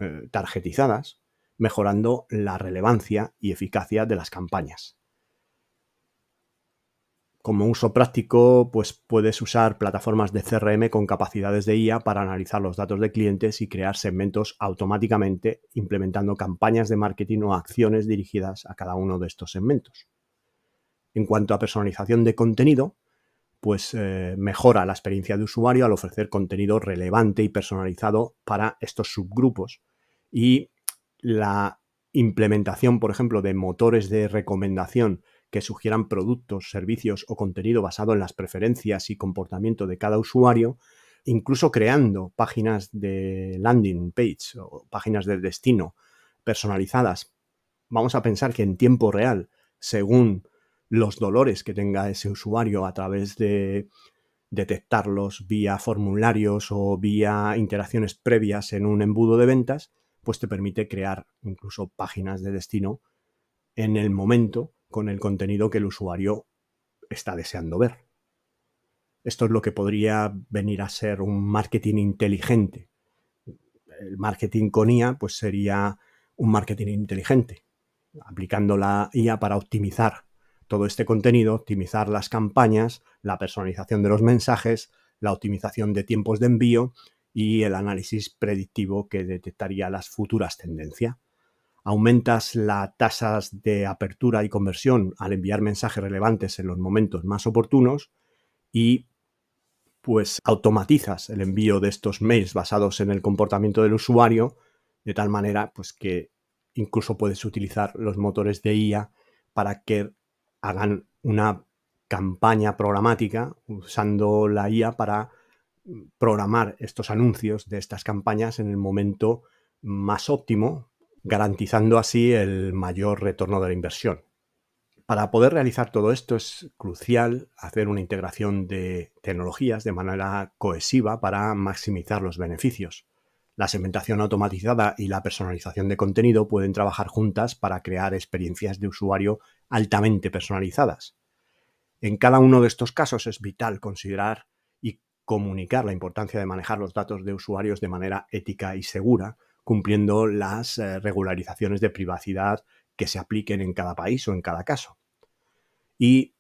Speaker 1: eh, targetizadas, mejorando la relevancia y eficacia de las campañas. Como uso práctico, pues puedes usar plataformas de CRM con capacidades de IA para analizar los datos de clientes y crear segmentos automáticamente, implementando campañas de marketing o acciones dirigidas a cada uno de estos segmentos. En cuanto a personalización de contenido, pues eh, mejora la experiencia de usuario al ofrecer contenido relevante y personalizado para estos subgrupos. Y la implementación, por ejemplo, de motores de recomendación que sugieran productos, servicios o contenido basado en las preferencias y comportamiento de cada usuario, incluso creando páginas de landing page o páginas de destino personalizadas. Vamos a pensar que en tiempo real, según los dolores que tenga ese usuario a través de detectarlos vía formularios o vía interacciones previas en un embudo de ventas, pues te permite crear incluso páginas de destino en el momento con el contenido que el usuario está deseando ver. Esto es lo que podría venir a ser un marketing inteligente. El marketing con IA pues sería un marketing inteligente, aplicando la IA para optimizar todo este contenido, optimizar las campañas, la personalización de los mensajes, la optimización de tiempos de envío y el análisis predictivo que detectaría las futuras tendencias. Aumentas las tasas de apertura y conversión al enviar mensajes relevantes en los momentos más oportunos y pues automatizas el envío de estos mails basados en el comportamiento del usuario, de tal manera pues que incluso puedes utilizar los motores de IA para que hagan una campaña programática usando la IA para programar estos anuncios de estas campañas en el momento más óptimo, garantizando así el mayor retorno de la inversión. Para poder realizar todo esto es crucial hacer una integración de tecnologías de manera cohesiva para maximizar los beneficios. La segmentación automatizada y la personalización de contenido pueden trabajar juntas para crear experiencias de usuario altamente personalizadas. En cada uno de estos casos es vital considerar y comunicar la importancia de manejar los datos de usuarios de manera ética y segura, cumpliendo las eh, regularizaciones de privacidad que se apliquen en cada país o en cada caso. Y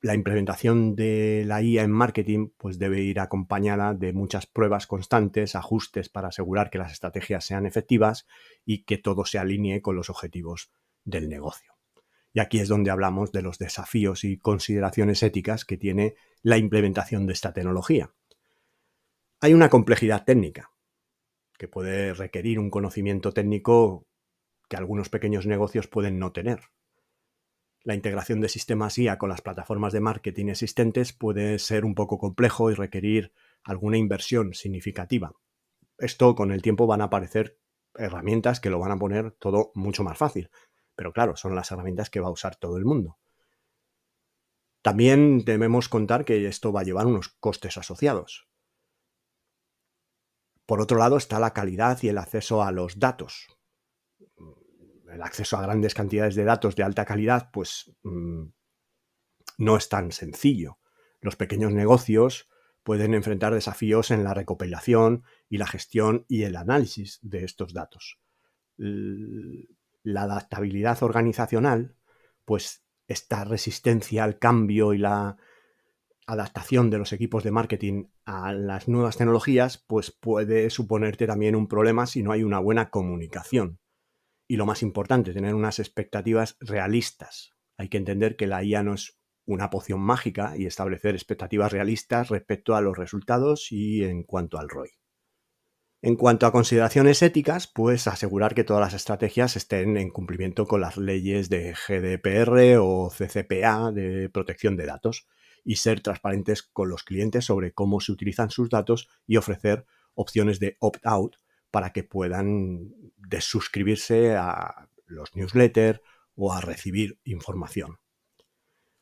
Speaker 1: la implementación de la IA en marketing pues debe ir acompañada de muchas pruebas constantes, ajustes para asegurar que las estrategias sean efectivas y que todo se alinee con los objetivos del negocio. Y aquí es donde hablamos de los desafíos y consideraciones éticas que tiene la implementación de esta tecnología. Hay una complejidad técnica que puede requerir un conocimiento técnico que algunos pequeños negocios pueden no tener. La integración de sistemas IA con las plataformas de marketing existentes puede ser un poco complejo y requerir alguna inversión significativa. Esto con el tiempo van a aparecer herramientas que lo van a poner todo mucho más fácil. Pero claro, son las herramientas que va a usar todo el mundo. También debemos contar que esto va a llevar unos costes asociados. Por otro lado está la calidad y el acceso a los datos el acceso a grandes cantidades de datos de alta calidad, pues mm, no es tan sencillo. Los pequeños negocios pueden enfrentar desafíos en la recopilación y la gestión y el análisis de estos datos. La adaptabilidad organizacional, pues esta resistencia al cambio y la adaptación de los equipos de marketing a las nuevas tecnologías, pues puede suponerte también un problema si no hay una buena comunicación y lo más importante, tener unas expectativas realistas. Hay que entender que la IA no es una poción mágica y establecer expectativas realistas respecto a los resultados y en cuanto al ROI. En cuanto a consideraciones éticas, pues asegurar que todas las estrategias estén en cumplimiento con las leyes de GDPR o CCPA de protección de datos y ser transparentes con los clientes sobre cómo se utilizan sus datos y ofrecer opciones de opt-out para que puedan desuscribirse a los newsletters o a recibir información.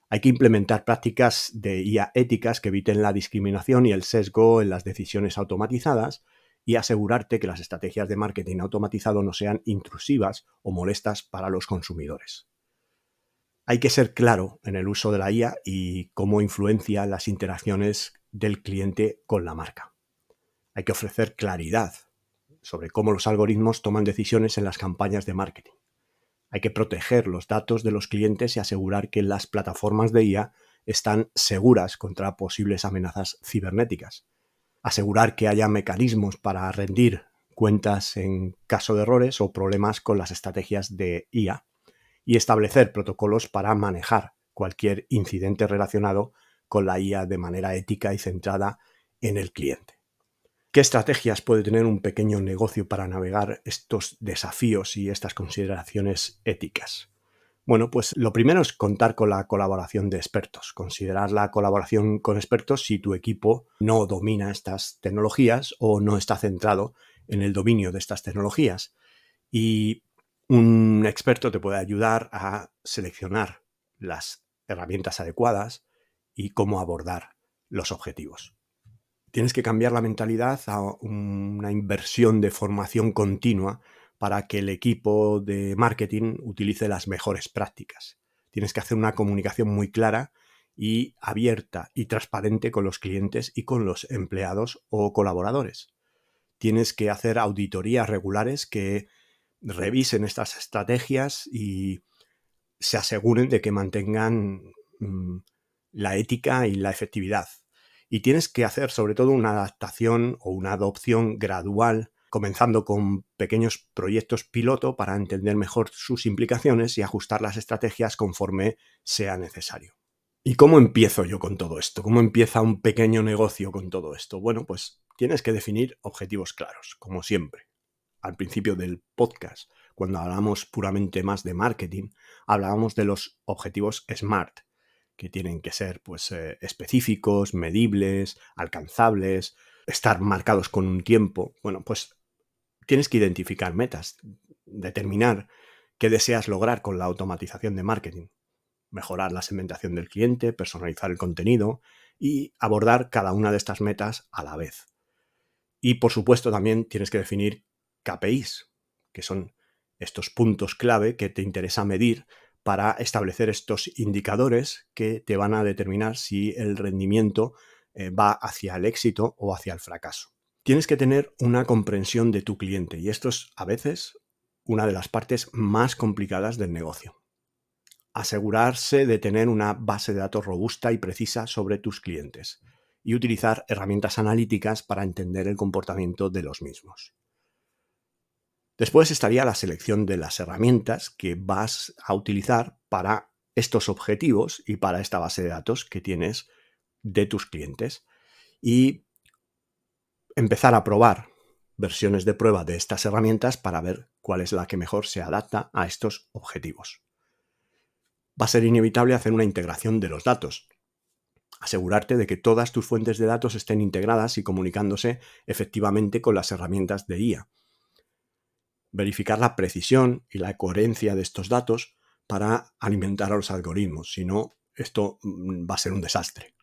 Speaker 1: Hay que implementar prácticas de IA éticas que eviten la discriminación y el sesgo en las decisiones automatizadas y asegurarte que las estrategias de marketing automatizado no sean intrusivas o molestas para los consumidores. Hay que ser claro en el uso de la IA y cómo influencia las interacciones del cliente con la marca. Hay que ofrecer claridad sobre cómo los algoritmos toman decisiones en las campañas de marketing. Hay que proteger los datos de los clientes y asegurar que las plataformas de IA están seguras contra posibles amenazas cibernéticas. Asegurar que haya mecanismos para rendir cuentas en caso de errores o problemas con las estrategias de IA y establecer protocolos para manejar cualquier incidente relacionado con la IA de manera ética y centrada en el cliente. ¿Qué estrategias puede tener un pequeño negocio para navegar estos desafíos y estas consideraciones éticas? Bueno, pues lo primero es contar con la colaboración de expertos, considerar la colaboración con expertos si tu equipo no domina estas tecnologías o no está centrado en el dominio de estas tecnologías. Y un experto te puede ayudar a seleccionar las herramientas adecuadas y cómo abordar los objetivos tienes que cambiar la mentalidad a una inversión de formación continua para que el equipo de marketing utilice las mejores prácticas. Tienes que hacer una comunicación muy clara y abierta y transparente con los clientes y con los empleados o colaboradores. Tienes que hacer auditorías regulares que revisen estas estrategias y se aseguren de que mantengan mm, la ética y la efectividad y tienes que hacer sobre todo una adaptación o una adopción gradual, comenzando con pequeños proyectos piloto para entender mejor sus implicaciones y ajustar las estrategias conforme sea necesario. ¿Y cómo empiezo yo con todo esto? ¿Cómo empieza un pequeño negocio con todo esto? Bueno, pues tienes que definir objetivos claros, como siempre. Al principio del podcast, cuando hablamos puramente más de marketing, hablábamos de los objetivos SMART, que tienen que ser pues, eh, específicos, medibles, alcanzables, estar marcados con un tiempo. Bueno, pues tienes que identificar metas, determinar qué deseas lograr con la automatización de marketing mejorar la segmentación del cliente, personalizar el contenido y abordar cada una de estas metas a la vez. Y por supuesto también tienes que definir KPIs, que son estos puntos clave que te interesa medir para establecer estos indicadores que te van a determinar si el rendimiento eh, va hacia el éxito o hacia el fracaso. Tienes que tener una comprensión de tu cliente y esto es a veces una de las partes más complicadas del negocio asegurarse de tener una base de datos robusta y precisa sobre tus clientes y utilizar herramientas analíticas para entender el comportamiento de los mismos. Después estaría la selección de las herramientas que vas a utilizar para estos objetivos y para esta base de datos que tienes de tus clientes y empezar a probar versiones de prueba de estas herramientas para ver cuál es la que mejor se adapta a estos objetivos va a ser inevitable hacer una integración de los datos. Asegurarte de que todas tus fuentes de datos estén integradas y comunicándose efectivamente con las herramientas de IA. Verificar la precisión y la coherencia de estos datos para alimentar a los algoritmos, si no, esto mm, va a ser un desastre.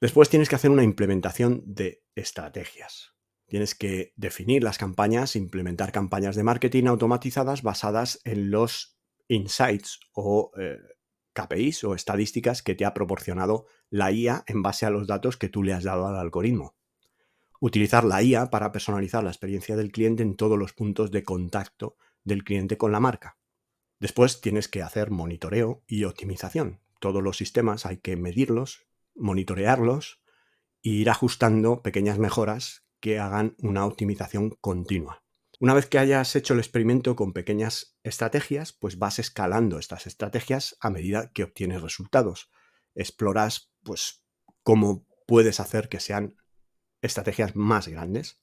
Speaker 1: Después tienes que hacer una implementación de estrategias. Tienes que definir las campañas, implementar campañas de marketing automatizadas basadas en los insights o eh, KPIs o estadísticas que te ha proporcionado la IA en base a los datos que tú le has dado al algoritmo. Utilizar la IA para personalizar la experiencia del cliente en todos los puntos de contacto del cliente con la marca. Después tienes que hacer monitoreo y optimización. Todos los sistemas hay que medirlos, monitorearlos e ir ajustando pequeñas mejoras que hagan una optimización continua. Una vez que hayas hecho el experimento con pequeñas estrategias, pues vas escalando estas estrategias a medida que obtienes resultados. Exploras, pues, cómo puedes hacer que sean estrategias más grandes.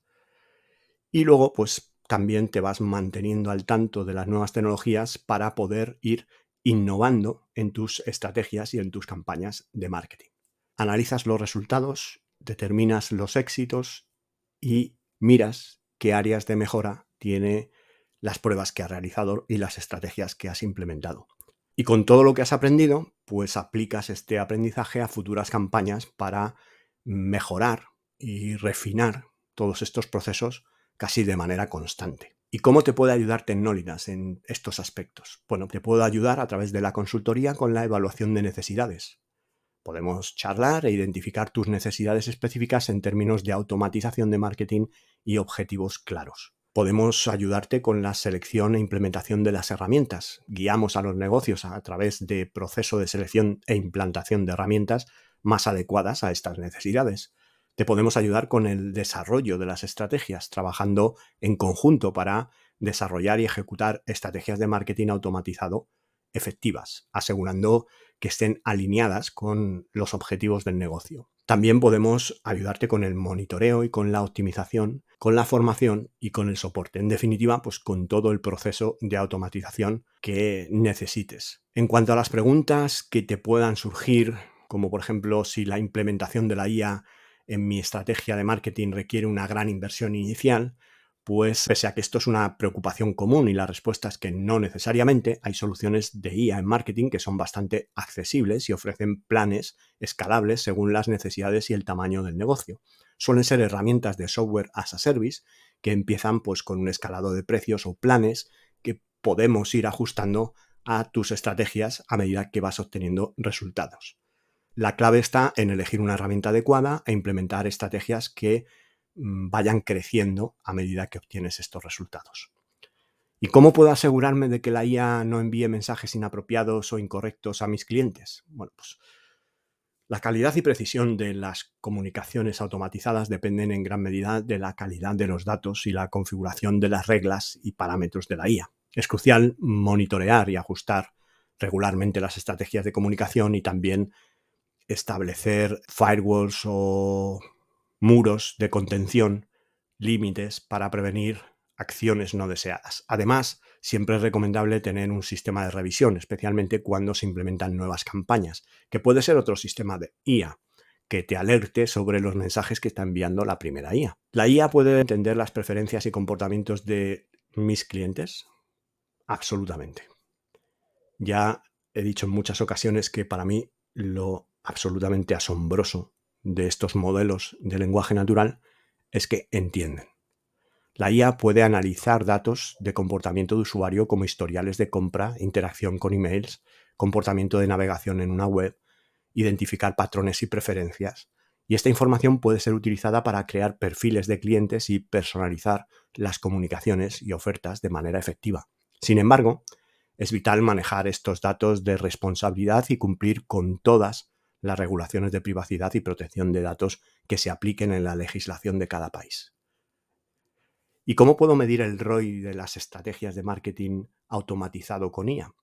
Speaker 1: Y luego, pues, también te vas manteniendo al tanto de las nuevas tecnologías para poder ir innovando en tus estrategias y en tus campañas de marketing. Analizas los resultados, determinas los éxitos y miras qué áreas de mejora tiene las pruebas que has realizado y las estrategias que has implementado. Y con todo lo que has aprendido, pues aplicas este aprendizaje a futuras campañas para mejorar y refinar todos estos procesos casi de manera constante. ¿Y cómo te puede ayudar Tecnólidas en estos aspectos? Bueno, te puedo ayudar a través de la consultoría con la evaluación de necesidades. Podemos charlar e identificar tus necesidades específicas en términos de automatización de marketing y objetivos claros podemos ayudarte con la selección e implementación de las herramientas. Guiamos a los negocios a través de proceso de selección e implantación de herramientas más adecuadas a estas necesidades. Te podemos ayudar con el desarrollo de las estrategias, trabajando en conjunto para desarrollar y ejecutar estrategias de marketing automatizado efectivas, asegurando que estén alineadas con los objetivos del negocio. También podemos ayudarte con el monitoreo y con la optimización, con la formación y con el soporte. En definitiva, pues con todo el proceso de automatización que necesites. En cuanto a las preguntas que te puedan surgir, como por ejemplo si la implementación de la IA en mi estrategia de marketing requiere una gran inversión inicial, pues pese a que esto es una preocupación común y la respuesta es que no necesariamente, hay soluciones de IA en marketing que son bastante accesibles y ofrecen planes escalables según las necesidades y el tamaño del negocio. Suelen ser herramientas de software as a service que empiezan pues con un escalado de precios o planes que podemos ir ajustando a tus estrategias a medida que vas obteniendo resultados. La clave está en elegir una herramienta adecuada e implementar estrategias que Mm, vayan creciendo a medida que obtienes estos resultados. ¿Y cómo puedo asegurarme de que la IA no envíe mensajes inapropiados o incorrectos a mis clientes? Bueno, pues la calidad y precisión de las comunicaciones automatizadas dependen en gran medida de la calidad de los datos y la configuración de las reglas y parámetros de la IA. Es crucial monitorear y ajustar regularmente las estrategias de comunicación y también establecer firewalls o muros de contención, límites para prevenir acciones no deseadas. Además, siempre es recomendable tener un sistema de revisión, especialmente cuando se implementan nuevas campañas, que puede ser otro sistema de IA, que te alerte sobre los mensajes que está enviando la primera IA. La IA puede entender las preferencias y comportamientos de mis clientes. Absolutamente. Ya he dicho en muchas ocasiones que para mí lo absolutamente asombroso de estos modelos de lenguaje natural es que entienden. La IA puede analizar datos de comportamiento de usuario como historiales de compra, interacción con emails, comportamiento de navegación en una web, identificar patrones y preferencias. Y esta información puede ser utilizada para crear perfiles de clientes y personalizar las comunicaciones y ofertas de manera efectiva. Sin embargo, es vital manejar estos datos de responsabilidad y cumplir con todas las regulaciones de privacidad y protección de datos que se apliquen en la legislación de cada país. ¿Y cómo puedo medir el ROI de las estrategias de marketing automatizado con IA?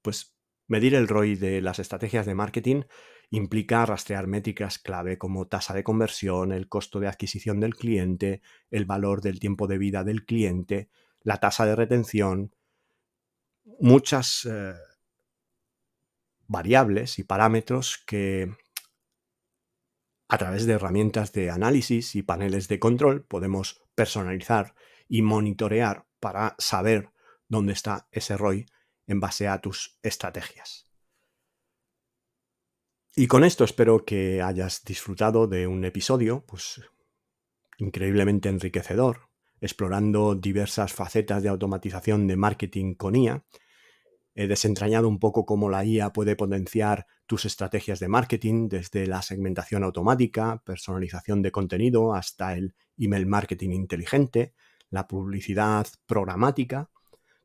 Speaker 1: Pues medir el ROI de las estrategias de marketing implica rastrear métricas clave como tasa de conversión, el costo de adquisición del cliente, el valor del tiempo de vida del cliente, la tasa de retención, muchas eh, variables y parámetros que a través de herramientas de análisis y paneles de control podemos personalizar y monitorear para saber dónde está ese ROI en base a tus estrategias. Y con esto espero que hayas disfrutado de un episodio pues increíblemente enriquecedor, explorando diversas facetas de automatización de marketing con IA He desentrañado un poco cómo la IA puede potenciar tus estrategias de marketing, desde la segmentación automática, personalización de contenido, hasta el email marketing inteligente, la publicidad programática.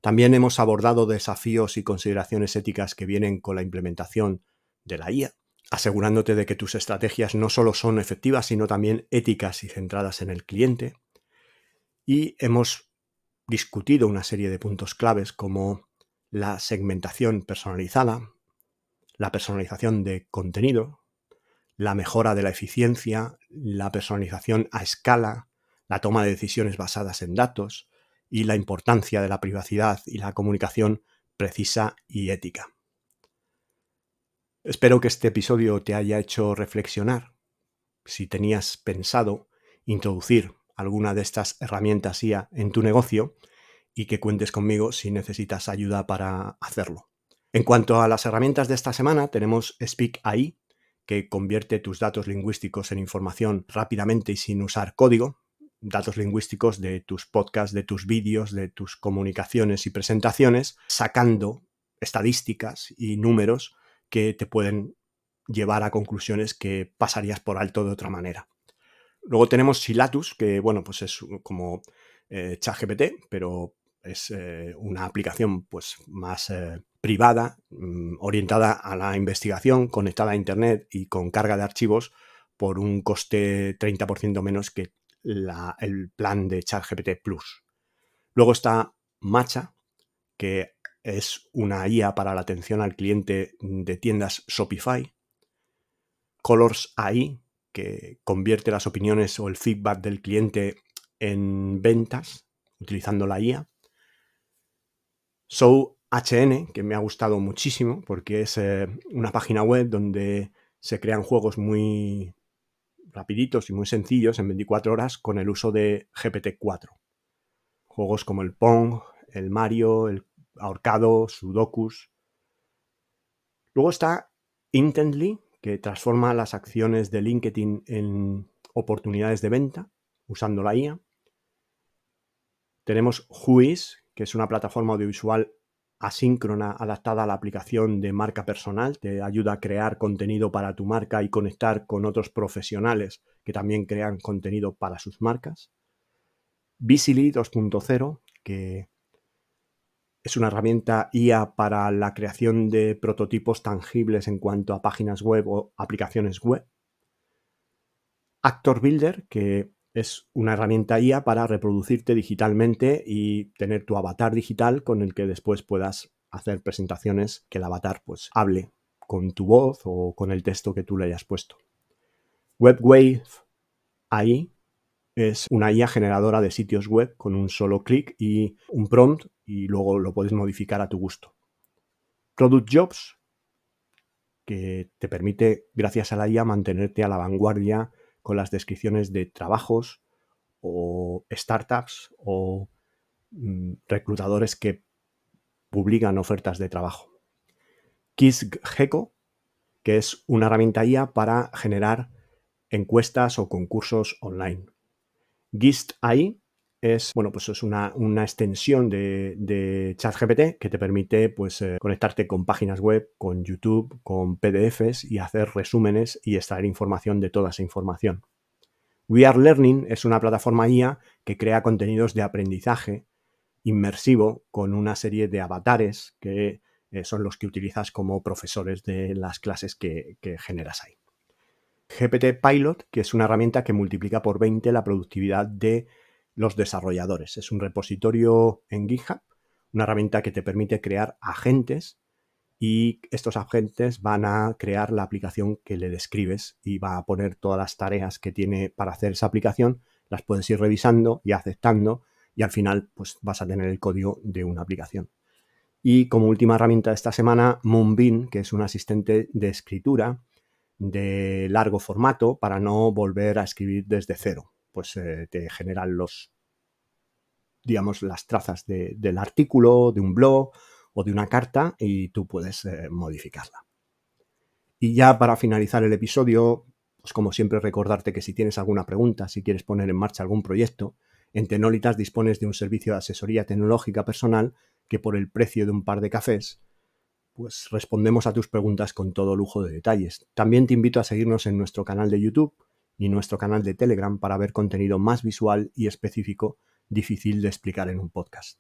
Speaker 1: También hemos abordado desafíos y consideraciones éticas que vienen con la implementación de la IA, asegurándote de que tus estrategias no solo son efectivas, sino también éticas y centradas en el cliente. Y hemos discutido una serie de puntos claves como la segmentación personalizada, la personalización de contenido, la mejora de la eficiencia, la personalización a escala, la toma de decisiones basadas en datos y la importancia de la privacidad y la comunicación precisa y ética. Espero que este episodio te haya hecho reflexionar si tenías pensado introducir alguna de estas herramientas IA en tu negocio y que cuentes conmigo si necesitas ayuda para hacerlo. En cuanto a las herramientas de esta semana, tenemos Speak AI, que convierte tus datos lingüísticos en información rápidamente y sin usar código, datos lingüísticos de tus podcasts, de tus vídeos, de tus comunicaciones y presentaciones, sacando estadísticas y números que te pueden llevar a conclusiones que pasarías por alto de otra manera. Luego tenemos Silatus, que bueno, pues es como eh, ChatGPT, pero es eh, una aplicación pues, más eh, privada, mm, orientada a la investigación, conectada a Internet y con carga de archivos por un coste 30% menos que el plan de ChatGPT Plus. Luego está Macha, que es una IA para la atención al cliente de tiendas Shopify. Colors AI, que convierte las opiniones o el feedback del cliente en ventas utilizando la IA. Show HN, que me ha gustado muchísimo porque es eh, una página web donde se crean juegos muy rapiditos y muy sencillos en 24 horas con el uso de GPT-4. Juegos como el Pong, el Mario, el ahorcado, Sudokus. Luego está Intently, que transforma las acciones de LinkedIn en oportunidades de venta usando la IA. Tenemos Whois, que es una plataforma audiovisual asíncrona adaptada a la aplicación de marca personal. Te ayuda a crear contenido para tu marca y conectar con otros profesionales que también crean contenido para sus marcas. Visily 2.0, que es una herramienta IA para la creación de prototipos tangibles en cuanto a páginas web o aplicaciones web. Actor Builder, que es una herramienta IA para reproducirte digitalmente y tener tu avatar digital con el que después puedas hacer presentaciones que el avatar pues hable con tu voz o con el texto que tú le hayas puesto. WebWave AI es una IA generadora de sitios web con un solo clic y un prompt y luego lo puedes modificar a tu gusto. Product Jobs, que te permite, gracias a la IA, mantenerte a la vanguardia las descripciones de trabajos o startups o mm, reclutadores que publican ofertas de trabajo. KissGecko, que es una herramienta IA para generar encuestas o concursos online. GIST AI es, bueno, pues es una, extensión de, ChatGPT que te permite pues, eh, conectarte con páginas web, con YouTube, con PDFs y hacer resúmenes y extraer información de toda esa información. We Are Learning es una plataforma IA que crea contenidos de aprendizaje inmersivo con una serie de avatares que eh, son los que utilizas como profesores de las clases que, que generas ahí. GPT Pilot, que es una herramienta que multiplica por 20 la productividad de los desarrolladores. Es un repositorio en GitHub, una herramienta que te permite crear agentes y estos agentes van a crear la aplicación que le describes y va a poner todas las tareas que tiene para hacer esa aplicación, las puedes ir revisando y aceptando y al final pues vas a tener el código de una aplicación. Y como última herramienta de esta semana, Moonbeam, que es un asistente de escritura de largo formato para no volver a escribir desde cero pues eh, te generan los, digamos, las trazas del artículo, de un blog o de una carta y tú puedes eh, modificarla. Y ya para finalizar el episodio, pues como siempre recordarte que si tienes alguna pregunta, si quieres poner en marcha algún proyecto, en Tenolitas dispones de un servicio de asesoría tecnológica personal que por el precio de un par de cafés, pues respondemos a tus preguntas con todo lujo de detalles. También te invito a seguirnos en nuestro canal de YouTube y nuestro canal de Telegram para ver contenido más visual y específico difícil de explicar en un podcast.